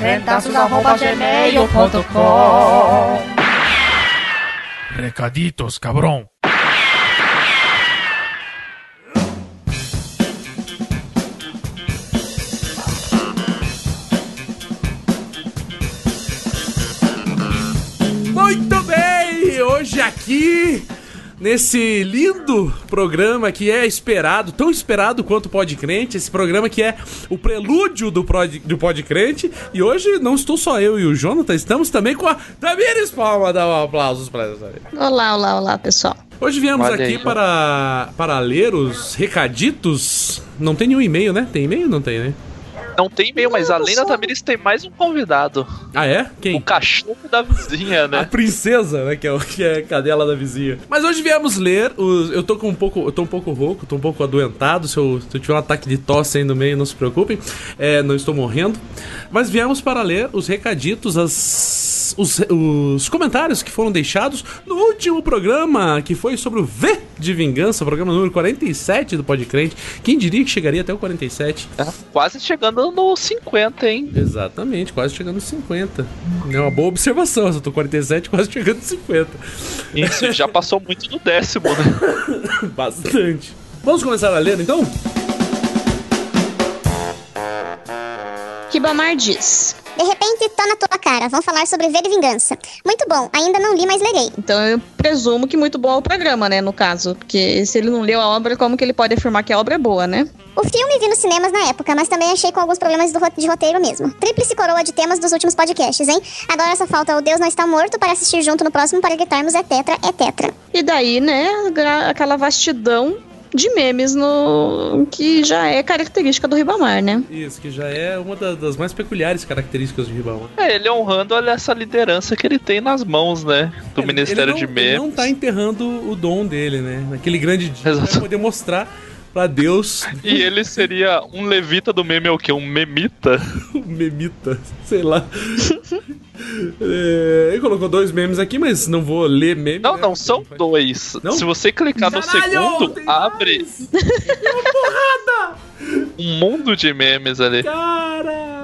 crentaços.gmail.com Recaditos, cabrão. Nesse lindo programa que é esperado, tão esperado quanto o Pod Crente, esse programa que é o prelúdio do Pod, do Pod Crente. E hoje não estou só eu e o Jonathan, estamos também com a Tamires Palma. Dá um aplausos para ela. Olá, olá, olá, pessoal. Hoje viemos Olha aqui aí, para, para ler os recaditos. Não tem nenhum e-mail, né? Tem e-mail? Não tem, né? Não tem e-mail, mas além da Tamiris tem mais um convidado. Ah, é? Quem? O cachorro da vizinha, né? A princesa, né? Que é, que é a cadela da vizinha. Mas hoje viemos ler os. Eu tô com um pouco. Eu tô um pouco rouco, tô um pouco adoentado. Se eu, se eu tiver um ataque de tosse aí no meio, não se preocupem. É, não estou morrendo. Mas viemos para ler os recaditos, as, os, os comentários que foram deixados no último programa, que foi sobre o V de Vingança, programa número 47 do Podcrente. Quem diria que chegaria até o 47? É, quase chegando no 50, hein? Exatamente, quase chegando no 50. É uma boa observação, eu tô 47, quase chegando no 50. Isso, já passou muito do décimo, né? Bastante. Vamos começar a ler então? Ribamar diz: De repente, tô na tua cara. Vamos falar sobre Ver Vingança. Muito bom, ainda não li, mas lerei. Então eu presumo que muito bom é o programa, né, no caso. Porque se ele não leu a obra, como que ele pode afirmar que a obra é boa, né? O filme vi nos cinemas na época, mas também achei com alguns problemas de roteiro mesmo. Tríplice coroa de temas dos últimos podcasts, hein? Agora só falta o Deus Não Está Morto para assistir junto no próximo para gritarmos é tetra, é tetra. E daí, né, aquela vastidão de memes no que já é característica do Ribamar, né? Isso, que já é uma das mais peculiares características do Ribamar. É, ele honrando olha, essa liderança que ele tem nas mãos, né? Do é, Ministério não, de Memes. Ele não tá enterrando o dom dele, né? Naquele grande dia Exato. vai poder mostrar pra Deus. E ele seria um levita do meme, é o quê? Um memita? um memita, sei lá. é, ele colocou dois memes aqui, mas não vou ler meme. Não, né? não, são dois. Não? Se você clicar no segundo, abre. Uma porrada! Um mundo de memes ali. Cara!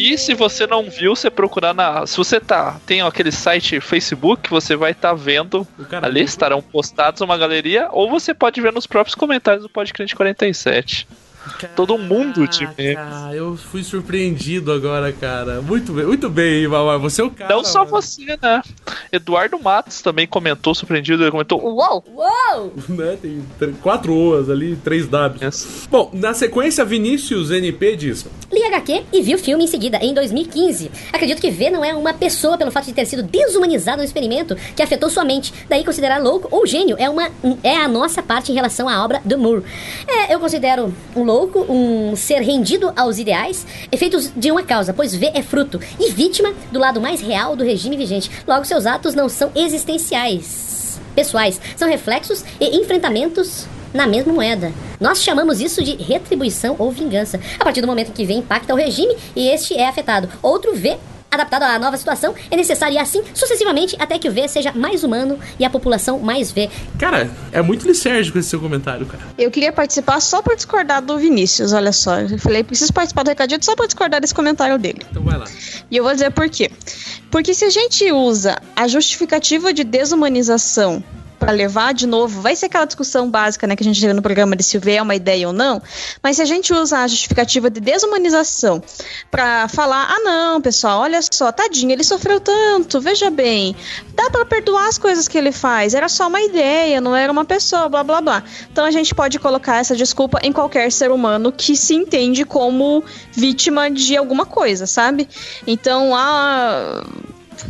que se você não viu, você procurar na. Se você tá. Tem aquele site Facebook, você vai estar tá vendo. Ali estarão postados uma galeria, ou você pode ver nos próprios comentários do Podcast 47. Caraca, Todo mundo de memes. Eu fui surpreendido agora, cara. Muito bem, muito bem, Mamar. Você é o cara. Não só mano. você, né? Eduardo Matos também comentou, surpreendido. Ele comentou: Uou! Uou! né? Tem quatro O's ali, três Ws. Yes. Bom, na sequência, Vinícius NP diz: Li HQ e vi o filme em seguida, em 2015. Acredito que V não é uma pessoa pelo fato de ter sido desumanizado no experimento que afetou sua mente. Daí considerar louco ou gênio é, uma, é a nossa parte em relação à obra do Moore. É, eu considero um louco, um ser rendido aos ideais, efeitos de uma causa, pois V é fruto e vítima do lado mais real do regime vigente. Logo, seus atos não são existenciais, pessoais, são reflexos e enfrentamentos na mesma moeda. Nós chamamos isso de retribuição ou vingança. A partir do momento que V impacta o regime e este é afetado, outro V adaptado à nova situação, é necessário ir assim sucessivamente até que o V seja mais humano e a população mais V. Cara, é muito lisérgico esse seu comentário, cara. Eu queria participar só pra discordar do Vinícius, olha só. Eu falei, preciso participar do recadinho só pra discordar desse comentário dele. Então vai lá. E eu vou dizer por quê. Porque se a gente usa a justificativa de desumanização para levar de novo, vai ser aquela discussão básica, né, que a gente teve no programa de se o é uma ideia ou não, mas se a gente usa a justificativa de desumanização para falar, ah não, pessoal, olha só, tadinho, ele sofreu tanto, veja bem, dá para perdoar as coisas que ele faz, era só uma ideia, não era uma pessoa, blá blá blá. Então a gente pode colocar essa desculpa em qualquer ser humano que se entende como vítima de alguma coisa, sabe? Então, a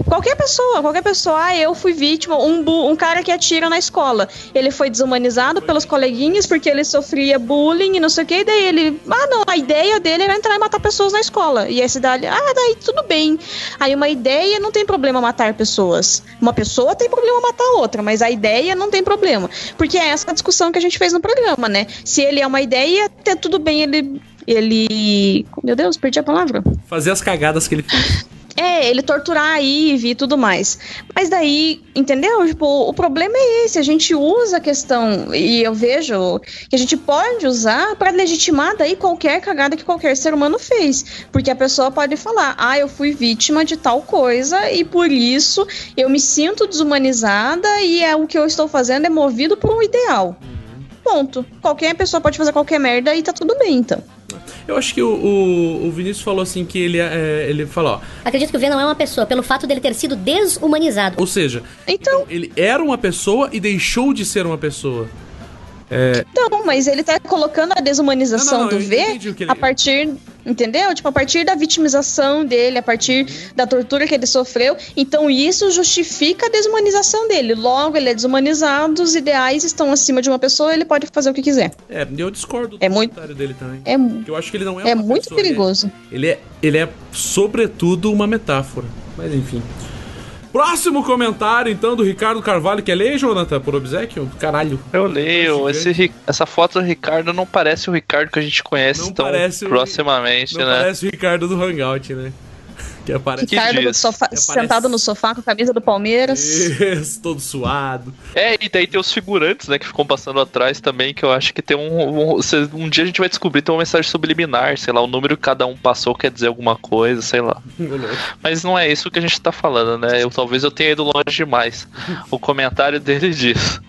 Qualquer pessoa, qualquer pessoa, ah, eu fui vítima, um, um cara que atira na escola. Ele foi desumanizado pelos coleguinhas porque ele sofria bullying e não sei o que, e daí ele, ah não, a ideia dele era entrar e matar pessoas na escola. E essa cidade, ah, daí tudo bem. Aí uma ideia não tem problema matar pessoas. Uma pessoa tem problema matar outra, mas a ideia não tem problema. Porque é essa discussão que a gente fez no programa, né? Se ele é uma ideia, tá tudo bem ele ele. Meu Deus, perdi a palavra. Fazer as cagadas que ele fez. É, ele torturar a Eve e tudo mais. Mas daí, entendeu? Tipo, o problema é esse. A gente usa a questão, e eu vejo que a gente pode usar para legitimar daí qualquer cagada que qualquer ser humano fez. Porque a pessoa pode falar, ah, eu fui vítima de tal coisa e por isso eu me sinto desumanizada e é o que eu estou fazendo é movido por um ideal. Ponto. Qualquer pessoa pode fazer qualquer merda e tá tudo bem, então. Eu acho que o, o, o Vinícius falou assim que ele, é, ele falou, ó, Acredito que o V não é uma pessoa, pelo fato dele ter sido desumanizado. ou seja, Então, ele era uma pessoa e deixou de ser uma pessoa. É, Não, mas ele tá colocando a desumanização Não, não, não, do V ele- a partir. Entendeu? Tipo, a partir da vitimização dele, a partir da tortura que ele sofreu. Então, isso justifica a desumanização dele. Logo, ele é desumanizado, os ideais estão acima de uma pessoa, ele pode fazer o que quiser. é, eu discordo do É muito- comentário dele também. É, eu acho que ele não é é muito pessoa, ele é- perigoso. Ele é, ele é, sobretudo, uma metáfora. Mas enfim. Próximo comentário, então, do Ricardo Carvalho, que é lei, Jonathan, por obsequio? Caralho. Eu leio. Esse, essa foto do Ricardo não parece o Ricardo que a gente conhece Não tão parece o- proximamente, Não né? parece o Ricardo do Hangout, né? Que aparece. Que diz? sofá- Aparece- sentado no sofá com a camisa do Palmeiras. Isso, todo suado. É, e daí tem os figurantes, né, que ficam passando atrás também, que eu acho que tem um, um. Um dia a gente vai descobrir, tem uma mensagem subliminar, sei lá, o número que cada um passou quer dizer alguma coisa, sei lá. Mas não é isso que a gente tá falando, né? Eu, talvez eu tenha ido longe demais. O comentário dele diz.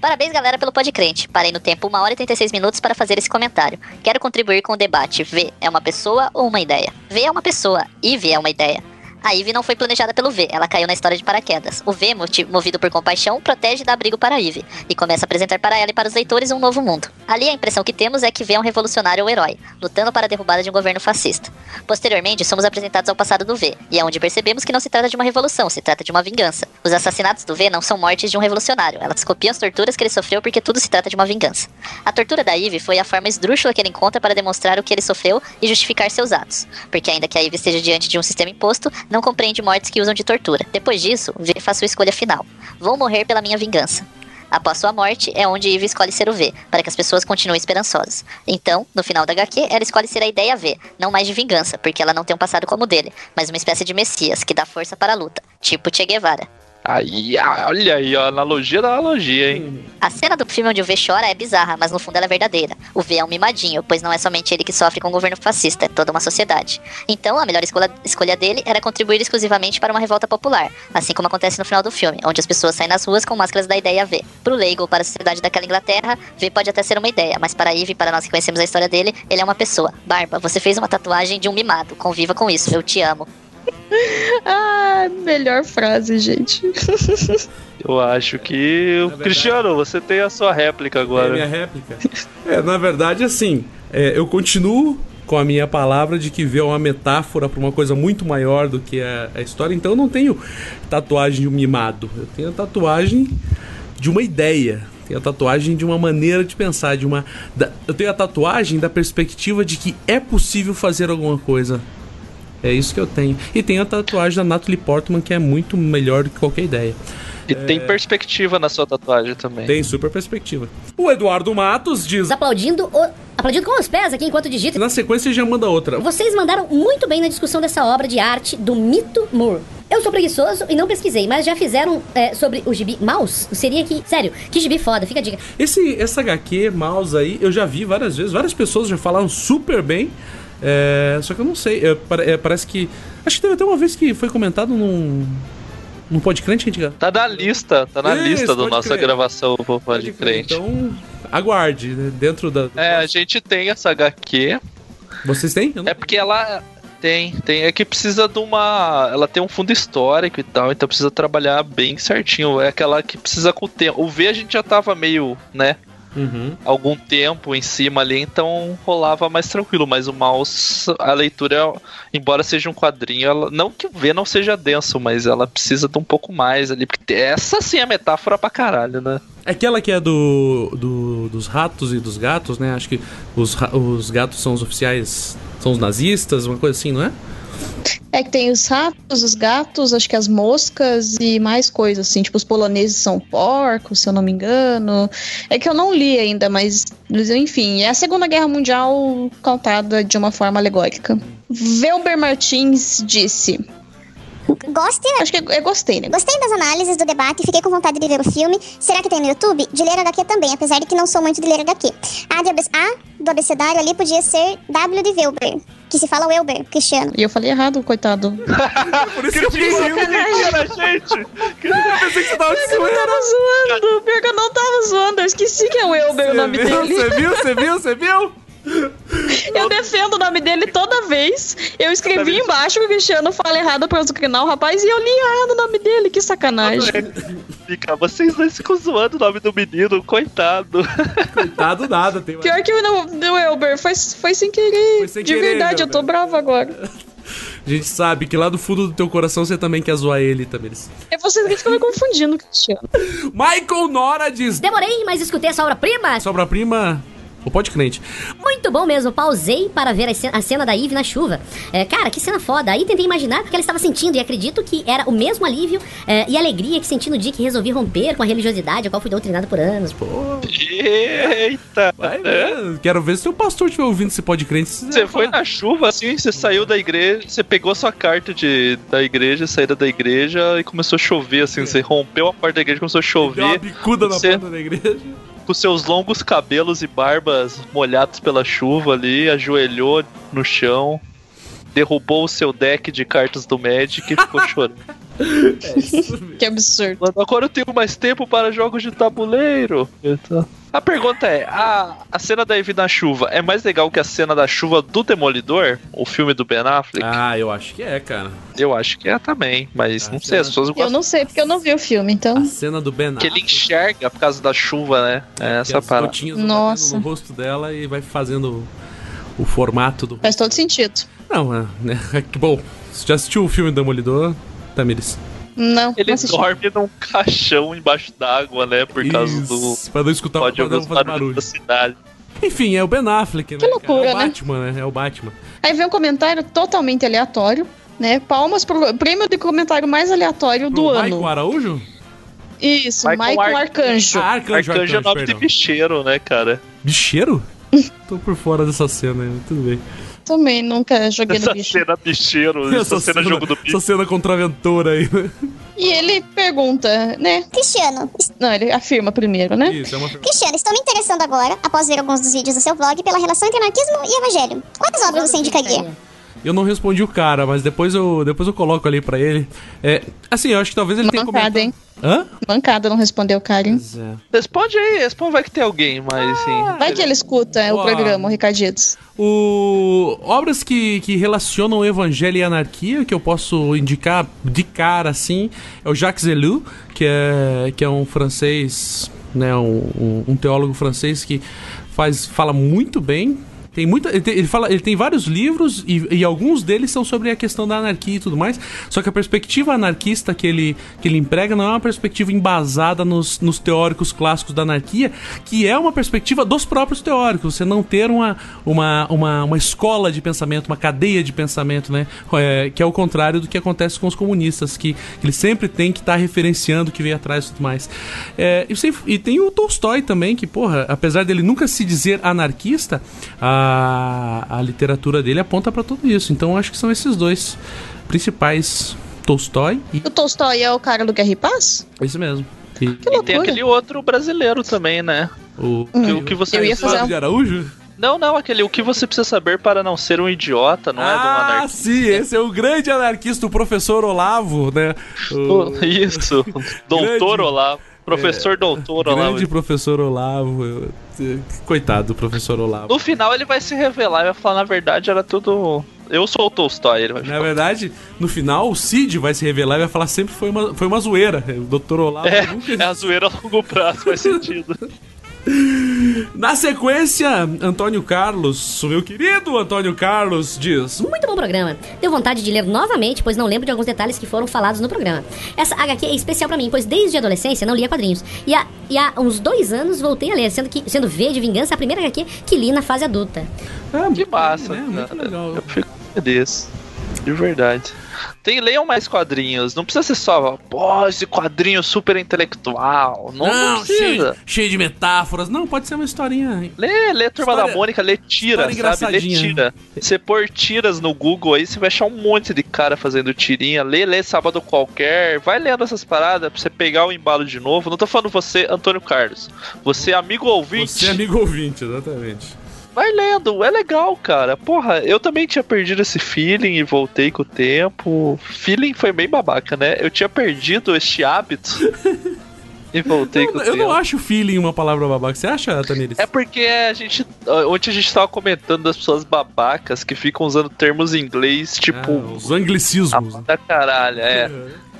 Parabéns, galera, pelo Podcrente. Parei no tempo 1 hora e 36 minutos para fazer esse comentário. Quero contribuir com o debate. V é uma pessoa ou uma ideia? V é uma pessoa. Eve é uma ideia. A Eve não foi planejada pelo V, ela caiu na história de paraquedas. O V, movido por compaixão, protege e dá abrigo para a Eve, e começa a apresentar para ela e para os leitores um novo mundo. Ali a impressão que temos é que V é um revolucionário ou herói, lutando para a derrubada de um governo fascista. Posteriormente, somos apresentados ao passado do V, e é onde percebemos que não se trata de uma revolução, se trata de uma vingança. Os assassinatos do V não são mortes de um revolucionário, elas copiam as torturas que ele sofreu porque tudo se trata de uma vingança. A tortura da Eve foi a forma esdrúxula que ele encontra para demonstrar o que ele sofreu e justificar seus atos. Porque ainda que a Eve esteja diante de um sistema imposto, não compreende mortes que usam de tortura. Depois disso, V faz sua escolha final. Vou morrer pela minha vingança. Após sua morte, é onde Eve escolhe ser o V, para que as pessoas continuem esperançosas. Então, no final da HQ, ela escolhe ser a ideia V, não mais de vingança, porque ela não tem um passado como o dele, mas uma espécie de messias que dá força para a luta, tipo Che Guevara. Aí, olha aí, analogia da analogia, hein? A cena do filme onde o V chora é bizarra, mas no fundo ela é verdadeira. O V é um mimadinho, pois não é somente ele que sofre com o governo fascista, é toda uma sociedade. Então, a melhor escolha, escolha dele era contribuir exclusivamente para uma revolta popular, assim como acontece no final do filme, onde as pessoas saem nas ruas com máscaras da ideia V. Pro leigo ou para a sociedade daquela Inglaterra, V pode até ser uma ideia, mas para Eve e para nós que conhecemos a história dele, ele é uma pessoa. Barba, você fez uma tatuagem de um mimado, conviva com isso, eu te amo. Ah, melhor frase, gente. Eu acho que. verdade- Cristiano, você tem a sua réplica É agora. minha réplica. É, na verdade, assim, é, eu continuo com a minha palavra de que V é uma metáfora para uma coisa muito maior do que a, a história. Então eu não tenho tatuagem de um mimado. Eu tenho a tatuagem de uma ideia. Tenho a tatuagem de uma maneira de pensar, de uma. da- eu tenho a tatuagem da perspectiva de que é possível fazer alguma coisa. É isso que eu tenho. E tenho a tatuagem da Natalie Portman, que é muito melhor do que qualquer ideia. E tem perspectiva na sua tatuagem também. Tem super perspectiva. O Eduardo Matos diz. Aplaudindo, o- aplaudindo com os pés aqui enquanto digita. Na sequência já manda outra. Vocês mandaram muito bem na discussão dessa obra de arte do Mito Moore. Eu sou preguiçoso e não pesquisei, mas já fizeram é, sobre o gibi Mouse? Seria que. Sério, que gibi foda, fica a dica. Esse, essa HQ, mouse aí, eu já vi várias vezes, várias pessoas já falaram super bem. É, só que eu não sei, é, é, parece que. Acho que teve até uma vez que foi comentado num. num podcast que a gente. Tá na lista, tá na Isso, lista da nossa crer. gravação Pode Crente. Então, aguarde, né, dentro da. É, a gente tem essa HQ. Vocês têm? É porque ela tem, tem. É que precisa de uma. Ela tem um fundo histórico e tal, então precisa trabalhar bem certinho. É aquela que precisa com o tempo. O V a gente já tava meio, né? Uhum. algum tempo em cima ali, então rolava mais tranquilo. Mas o Mouse, a leitura, embora seja um quadrinho, ela, não que o V não seja denso, mas ela precisa de um pouco mais ali. Porque essa sim é metáfora pra caralho, né? Aquela que é do, do- dos ratos e dos gatos, né? Acho que os, os gatos são os oficiais, são os nazistas, uma coisa assim, não é? É que tem os ratos, os gatos, acho que as moscas e mais coisas, assim. Tipo, os poloneses são porcos, se eu não me engano. É que eu não li ainda, mas, enfim, é a Segunda Guerra Mundial contada de uma forma alegórica. Velber Martins disse. Goste? Acho que é gostei, né? Gostei das análises do debate, fiquei com vontade de ver o filme. Será que tem no YouTube? De ler HQ também, apesar de que não sou muito de ler HQ. A, de a do abecedário ali podia ser W de Wilber, que se fala Welber, Cristiano. E eu falei errado, coitado. Por isso que eu fiquei rindo. Era, gente! Eu pensei que você tava de Eu tava zoando, pior que eu não tava zoando, eu esqueci que é o Welber o nome viu, dele. você viu, você viu, você viu? Eu defendo o nome dele toda vez. Eu escrevi embaixo que o Cristiano fala errado pra azucrinar o rapaz e eu li errado o nome dele. Que sacanagem. Fica, vocês dois ficam zoando o nome do menino, coitado. Coitado nada, tem. Pior que o não- do Elber foi, foi sem querer. Foi sem De querer, verdade, eu tô Elber. brava agora. A gente sabe que lá do fundo do teu coração você também quer zoar ele, Tamiris. É vocês que ficam me confundindo, Cristiano. Michael Nora diz... Demorei, mas escutei essa obra-prima. Sobra-prima... O pode crente. Muito bom mesmo. Pausei para ver a ce- a cena da Eve na chuva. É, cara, que cena foda. Aí tentei imaginar o que ela estava sentindo e acredito que era o mesmo alívio é, e alegria que senti no dia que resolvi romper com a religiosidade a qual fui doutrinado por anos. Pô, Eita! vai, É? Quero ver se o pastor estiver ouvindo esse pode crente. se Você foi falar. na chuva, assim, você saiu da igreja, você pegou sua carta de, da igreja, saída da igreja e começou a chover, assim, você rompeu a porta da igreja, começou a Deu uma chover, bicuda na Você- porta da igreja. Com seus longos cabelos e barbas molhados pela chuva ali, ajoelhou no chão, derrubou o seu deck de cartas do Magic e ficou chorando. Que absurdo. Agora eu tenho mais tempo para jogos de tabuleiro. A pergunta é: a, a cena da Eve na chuva é mais legal que a cena da chuva do Demolidor? O filme do Ben Affleck? Ah, eu acho que é, cara. Eu acho que é também, mas Ah, não sei, as será? pessoas Eu gostam não sei, porque eu não vi o filme, então. A cena do Ben que ele Affleck, enxerga por causa da chuva, né? É que essa as parada. Nossa. no rosto dela e vai fazendo o, formato do... Faz todo sentido. Não, é, né? que Bom, você já assistiu o filme Demolidor, Tamiris? Não, Ele não dorme num caixão embaixo d'água, né? Por causa do. Isso, Pra não escutar Pode pra não fazer barulho. da cidade. Enfim, é o Ben Affleck, né? Que loucura, cara? É o né? Batman, né? É o Batman. Aí vem um comentário totalmente aleatório, né? Palmas pro prêmio de comentário mais aleatório do Pro ano. Michael Araújo? Isso, Michael Michael, Ar- Arcanjo. Ah, Arcanjo, Arcanjo é nome de bicheiro, né, cara? Bicheiro? Tô por fora dessa cena, né? tudo bem. Também nunca joguei no Essa bicho. cena bicheiro, essa, cena jogo do bicho. Essa cena contraventora aí, né? E ele pergunta, né? Cristiano, Não, ele afirma primeiro, né? Isso, é uma pergunta. Cristiano, estou me interessando agora, após ver alguns dos vídeos do seu blog, pela relação entre anarquismo e evangelho. Quais obras você indicaria? Eu não respondi o cara, mas depois eu, depois eu coloco ali pra ele. É, assim, eu acho que talvez ele tenha Mancada, comentado... hein? Hã? Mancada não respondeu, Karen. Pois é. Responde aí, responde, vai que tem alguém, mas assim. Vai que ele escuta o Ó. programa, o Ricarditos. O... Obras que, que relacionam o evangelho e a anarquia, que eu posso indicar de cara, assim, é o Jacques Ellul, que é, que é um francês, né, um, um- um teólogo francês que faz, fala muito bem. Tem muita, ele, tem, ele fala, ele tem vários livros e, e alguns deles são sobre a questão da anarquia e tudo mais. Só que a perspectiva anarquista que ele, que ele emprega não é uma perspectiva embasada nos, nos teóricos clássicos da anarquia, que é uma perspectiva dos próprios teóricos. Você não ter uma, uma, uma, uma escola de pensamento, uma cadeia de pensamento, né? É, que é o contrário do que acontece com os comunistas, que, que eles sempre têm que estar referenciando o que vem atrás e tudo mais. É, e, sem- e tem o Tolstói também, que, porra, apesar dele nunca se dizer anarquista, a, a literatura dele aponta pra tudo isso. Então acho que são esses dois principais, Tolstói e. O Tolstói é o cara do Guerra e Paz? Isso mesmo. E, Que E tem aquele outro brasileiro também, né? o. Que, o que você Eu ia precisa- fazer de Araújo? Não, não, aquele o que você precisa saber para não ser um idiota, não é do ah, anarquista. sim, esse é o grande anarquista, o professor Olavo, né? O Isso, doutor Grande- Olavo. Professor doutor Olavo. grande professor Olavo. eu- Coitado do professor Olavo. No final ele vai se revelar e vai falar, na verdade, era tudo. Eu sou o Tolstói, ele vai Na verdade, no final, o Cid vai se revelar e vai falar sempre foi uma, foi uma zoeira. O doutor Olavo É, nunca é a zoeira a longo prazo, faz sentido. Na sequência, Antônio Carlos, meu querido Antônio Carlos, diz: Muito bom programa. Deu vontade de ler novamente, pois não lembro de alguns detalhes que foram falados no programa. Essa HQ é especial pra mim, pois desde a adolescência não lia quadrinhos. E há, e há uns dois anos voltei a ler, sendo, que, sendo V de Vingança a primeira HQ que li na fase adulta. Ah, Que massa, né? Muito legal. Eu fico feliz. De verdade. Tem, leiam mais quadrinhos. Não precisa ser só, pô, esse quadrinho super intelectual. Não, não cheio, precisa. cheio de metáforas. Não, pode ser uma historinha. Lê, lê Turma História- da Mônica, lê tira, história sabe? Lê tira. Você pôr tiras no Google aí, você vai achar um monte de cara fazendo tirinha. Lê, lê sábado qualquer. Vai lendo essas paradas pra você pegar o embalo de novo. Não tô falando você, Antônio Carlos. Você, amigo ouvinte. Você é amigo ouvinte, exatamente. Vai lendo, é legal, cara. Porra, eu também tinha perdido esse feeling e voltei com o tempo. Feeling foi bem babaca, né? Eu tinha perdido este hábito e voltei Eu, com o eu tempo. não acho feeling uma palavra babaca. Você acha, Taniris? É porque a gente. Ontem a gente tava comentando das pessoas babacas que ficam usando termos em inglês, tipo. Ah, os anglicismos. da caralho, é.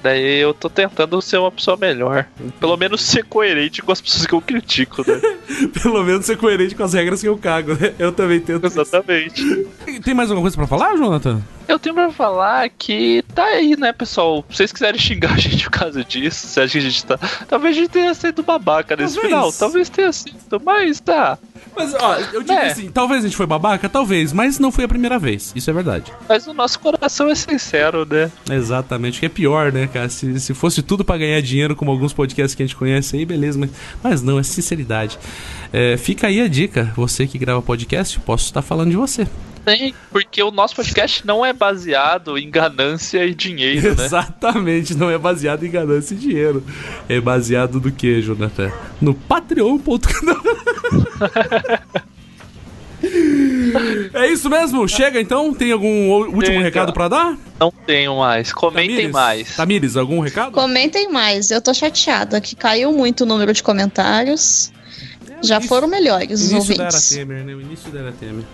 Daí eu tô tentando ser uma pessoa melhor. Pelo menos ser coerente com as pessoas que eu critico, né? Pelo menos ser coerente com as regras que eu cago, né? Eu também tento. isso. Exatamente. Tem mais alguma coisa pra falar, Jonathan? Eu tenho pra falar que tá aí, né, pessoal? Se vocês quiserem xingar a gente por causa disso, se acha que a gente tá. Talvez a gente tenha sido babaca nesse Talvez. final. Talvez tenha sido, mas tá. Mas, ó, eu digo É. assim, talvez a gente foi babaca, talvez, mas não foi a primeira vez. Isso é verdade. Mas o nosso coração é sincero, né? Exatamente, que é pior, né, cara? Se, se fosse tudo pra ganhar dinheiro, como alguns podcasts que a gente conhece aí, beleza, mas, mas não, é sinceridade. É, fica aí a dica, você que grava podcast, posso estar falando de você. Tem, porque o nosso podcast não é baseado em ganância e dinheiro, né? Exatamente, não é baseado em ganância e dinheiro. É baseado no que, Jonathan? No patreon.com. É isso mesmo? Chega então? Tem algum último Chega. recado pra dar? Não tenho mais. Comentem Tamires? mais. Tamires, algum recado? Comentem mais. Eu tô chateada que caiu muito o número de comentários. Já início- foram melhores os início da Era ouvintes. Temer, né? O início da Era Temer.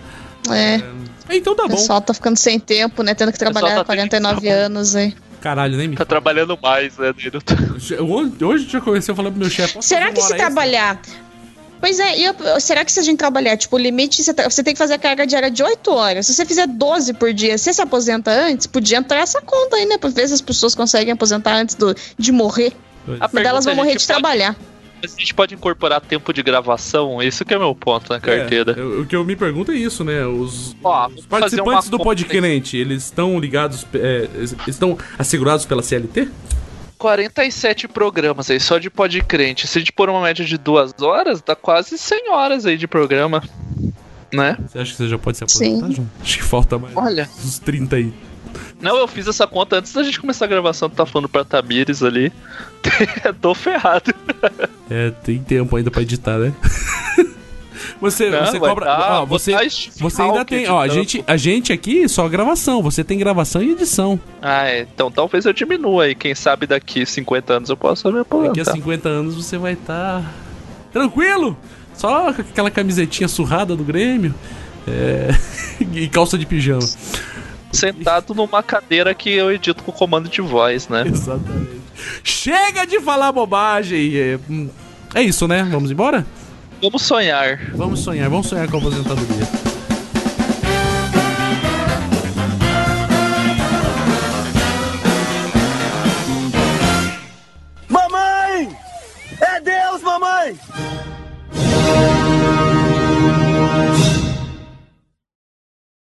É, Então tá o bom. pessoal tá ficando sem tempo, né? Tendo que trabalhar tá 49 tendo- anos aí. Caralho, nem me. Tá trabalhando mais, né, Nilo? Hoje já comecei a falar pro meu chefe. Será que se trabalhar. Pois é, e eu- será que se a gente trabalhar, tipo, o limite, você, tá- você tem que fazer a carga diária de 8 horas. Se você fizer 12 por dia, você se aposenta antes, podia entrar essa conta aí, né? Pra ver se as pessoas conseguem aposentar antes do, de morrer. Pois. A Mas elas vão é, a morrer de pode- trabalhar. A gente pode incorporar tempo de gravação? Isso que é meu ponto na carteira. É, eu- o que eu me pergunto é isso, né? Os, Ó, os participantes do podcast, eles estão ligados, é, eles estão assegurados pela CLT? 47 programas aí, só de podcrente. Se a gente pôr uma média de duas horas, dá quase 100 horas aí de programa. Né? Você acha que você já pode se aposentar, João? Acho que falta mais Olha. uns 30 aí. Não, eu fiz essa conta antes da gente começar a gravação. Tá falando pra Tamires ali. Tô ferrado. É, tem tempo ainda pra editar, né? você, Não, você cobra. dar, ó, você, você ainda tem. Ó, a gente, a gente aqui só gravação. Você tem gravação e edição. Ah, é. Então talvez eu diminua aí. Quem sabe daqui 50 anos eu possa me Daqui a aposentar. 50 anos você vai estar tranquilo. Só com aquela camisetinha surrada do Grêmio. É, e calça de pijama. Sentado numa cadeira que eu edito com comando de voz, né? Exatamente. Chega de falar bobagem. É, hum, é isso, né? Vamos embora? Vamos sonhar. Vamos sonhar, vamos sonhar com a aposentadoria.